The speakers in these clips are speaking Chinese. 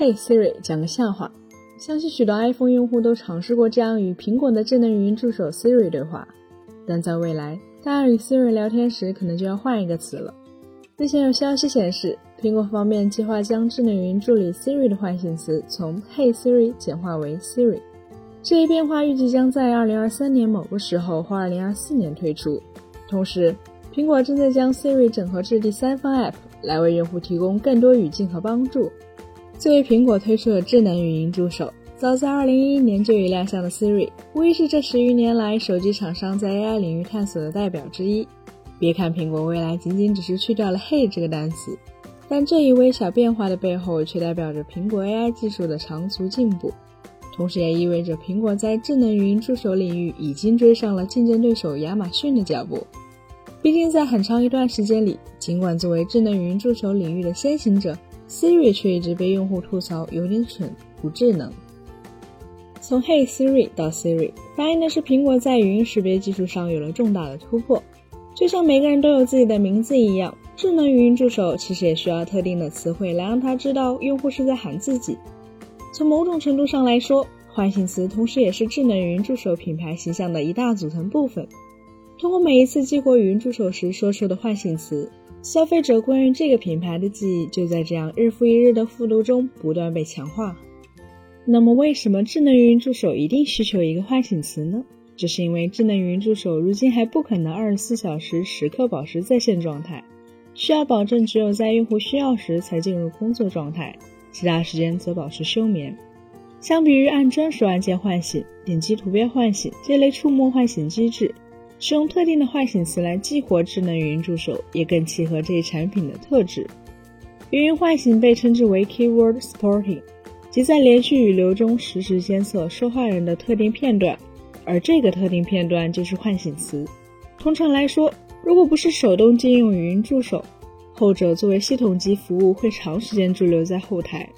Hey Siri，讲个笑话。相信许多 iPhone 用户都尝试过这样与苹果的智能语音助手 Siri 对话，但在未来，大家与 Siri 聊天时可能就要换一个词了。日前有消息显示，苹果方面计划将智能语音助理 Siri 的唤醒词从 Hey Siri 简化为 Siri。这一变化预计将在2023年某个时候或2024年推出。同时，苹果正在将 Siri 整合至第三方 App，来为用户提供更多语境和帮助。作为苹果推出的智能语音助手，早在2011年就已亮相的 Siri，无疑是这十余年来手机厂商在 AI 领域探索的代表之一。别看苹果未来仅仅只是去掉了 “Hey” 这个单词，但这一微小变化的背后，却代表着苹果 AI 技术的长足进步，同时也意味着苹果在智能语音助手领域已经追上了竞争对手亚马逊的脚步。毕竟，在很长一段时间里，尽管作为智能语音助手领域的先行者，Siri 却一直被用户吐槽有点蠢、不智能。从 Hey Siri 到 Siri，反映的是苹果在语音识别技术上有了重大的突破。就像每个人都有自己的名字一样，智能语音助手其实也需要特定的词汇来让它知道用户是在喊自己。从某种程度上来说，唤醒词同时也是智能语音助手品牌形象的一大组成部分。通过每一次激活语音助手时说出的唤醒词。消费者关于这个品牌的记忆就在这样日复一日的复读中不断被强化。那么，为什么智能语音助手一定需求一个唤醒词呢？这是因为智能语音助手如今还不可能二十四小时时刻保持在线状态，需要保证只有在用户需要时才进入工作状态，其他时间则保持休眠。相比于按专属按键唤醒、点击图标唤醒这类触摸唤醒机制。使用特定的唤醒词来激活智能语音助手，也更契合这一产品的特质。语音唤醒被称之为 Keyword Supporting，即在连续语流中实时监测说话人的特定片段，而这个特定片段就是唤醒词。通常来说，如果不是手动禁用语音助手，后者作为系统级服务会长时间驻留在后台。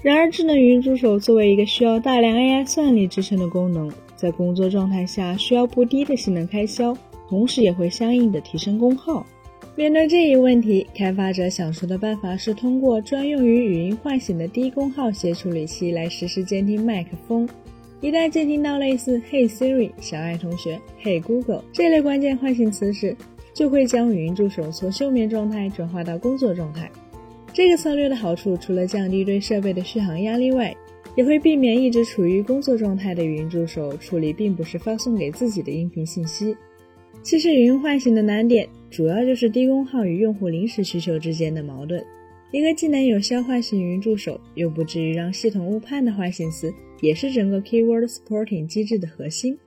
然而，智能语音助手作为一个需要大量 AI 算力支撑的功能，在工作状态下需要不低的性能开销，同时也会相应的提升功耗。面对这一问题，开发者想出的办法是通过专用于语音唤醒的低功耗协处理器来实时监听麦克风。一旦监听到类似 “Hey Siri”、“小爱同学”、“Hey Google” 这类关键唤醒词时，就会将语音助手从休眠状态转化到工作状态。这个策略的好处，除了降低对设备的续航压力外，也会避免一直处于工作状态的语音助手处理并不是发送给自己的音频信息。其实，语音唤醒的难点主要就是低功耗与用户临时需求之间的矛盾。一个既能有效唤醒语音助手，又不至于让系统误判的唤醒词，也是整个 Keyword Supporting 机制的核心。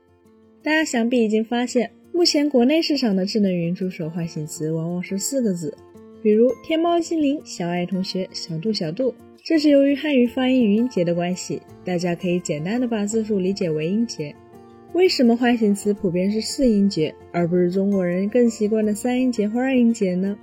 大家想必已经发现，目前国内市场的智能语音助手唤醒词往往是四个字。比如天猫精灵、小爱同学、小度小度，这是由于汉语发音语音节的关系，大家可以简单的把字数理解为音节。为什么唤醒词普遍是四音节，而不是中国人更习惯的三音节或二音节呢？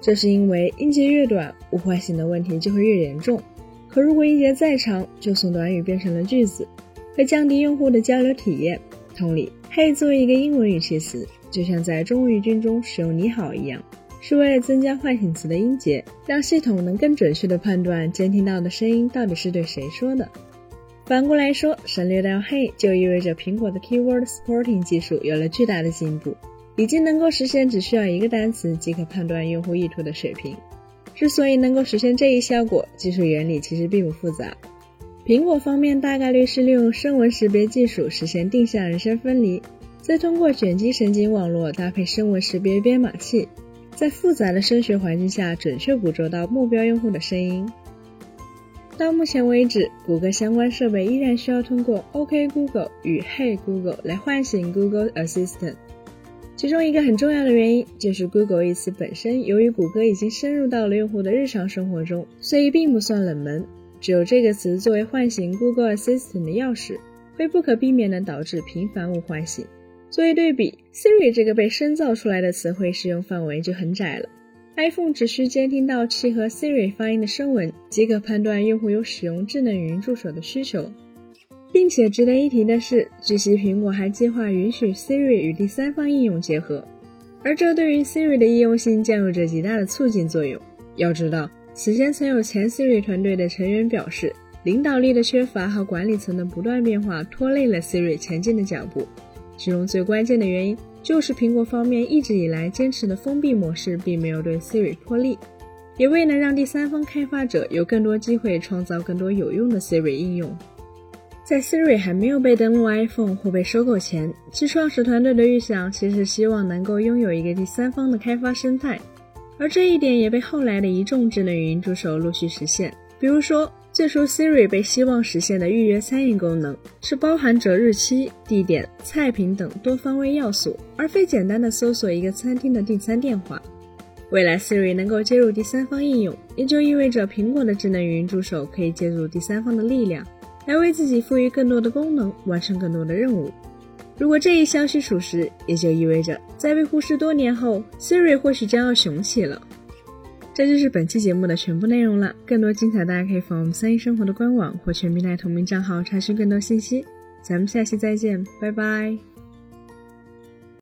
这是因为音节越短，误唤醒的问题就会越严重。可如果音节再长，就从短语变成了句子，会降低用户的交流体验。同理，Hey 作为一个英文语气词，就像在中文语境中使用你好一样。是为了增加唤醒词的音节，让系统能更准确地判断监听到的声音到底是对谁说的。反过来说，省略掉 Hey 就意味着苹果的 Keyword Supporting 技术有了巨大的进步，已经能够实现只需要一个单词即可判断用户意图的水平。之所以能够实现这一效果，技术原理其实并不复杂。苹果方面大概率是利用声纹识别技术实现定向人声分离，再通过卷积神经网络搭配声纹识别编码器。在复杂的声学环境下，准确捕捉到目标用户的声音。到目前为止，谷歌相关设备依然需要通过 OK Google 与 Hey Google 来唤醒 Google Assistant。其中一个很重要的原因就是 Google 一词本身，由于谷歌已经深入到了用户的日常生活中，所以并不算冷门。只有这个词作为唤醒 Google Assistant 的钥匙，会不可避免地导致频繁误唤醒。作为对比，Siri 这个被深造出来的词汇适用范围就很窄了。iPhone 只需监听到契合 Siri 发音的声纹，即可判断用户有使用智能语音助手的需求。并且值得一提的是，据悉苹果还计划允许 Siri 与第三方应用结合，而这对于 Siri 的应用性将有着极大的促进作用。要知道，此前曾有前 Siri 团队的成员表示，领导力的缺乏和管理层的不断变化拖累了 Siri 前进的脚步。其中最关键的原因就是苹果方面一直以来坚持的封闭模式并没有对 Siri 破例，也未能让第三方开发者有更多机会创造更多有用的 Siri 应用。在 Siri 还没有被登录 iPhone 或被收购前，其创始团队的预想其实希望能够拥有一个第三方的开发生态，而这一点也被后来的一众智能语音助手陆续实现。比如说，最初 Siri 被希望实现的预约餐饮功能，是包含着日期、地点、菜品等多方位要素，而非简单的搜索一个餐厅的订餐电话。未来 Siri 能够接入第三方应用，也就意味着苹果的智能语音助手可以借助第三方的力量。来为自己赋予更多的功能，完成更多的任务。如果这一消息属实，也就意味着在被忽视多年后，Siri 或许将要雄起了。这就是本期节目的全部内容了。更多精彩，大家可以访问三一生活的官网或全平台同名账号查询更多信息。咱们下期再见，拜拜。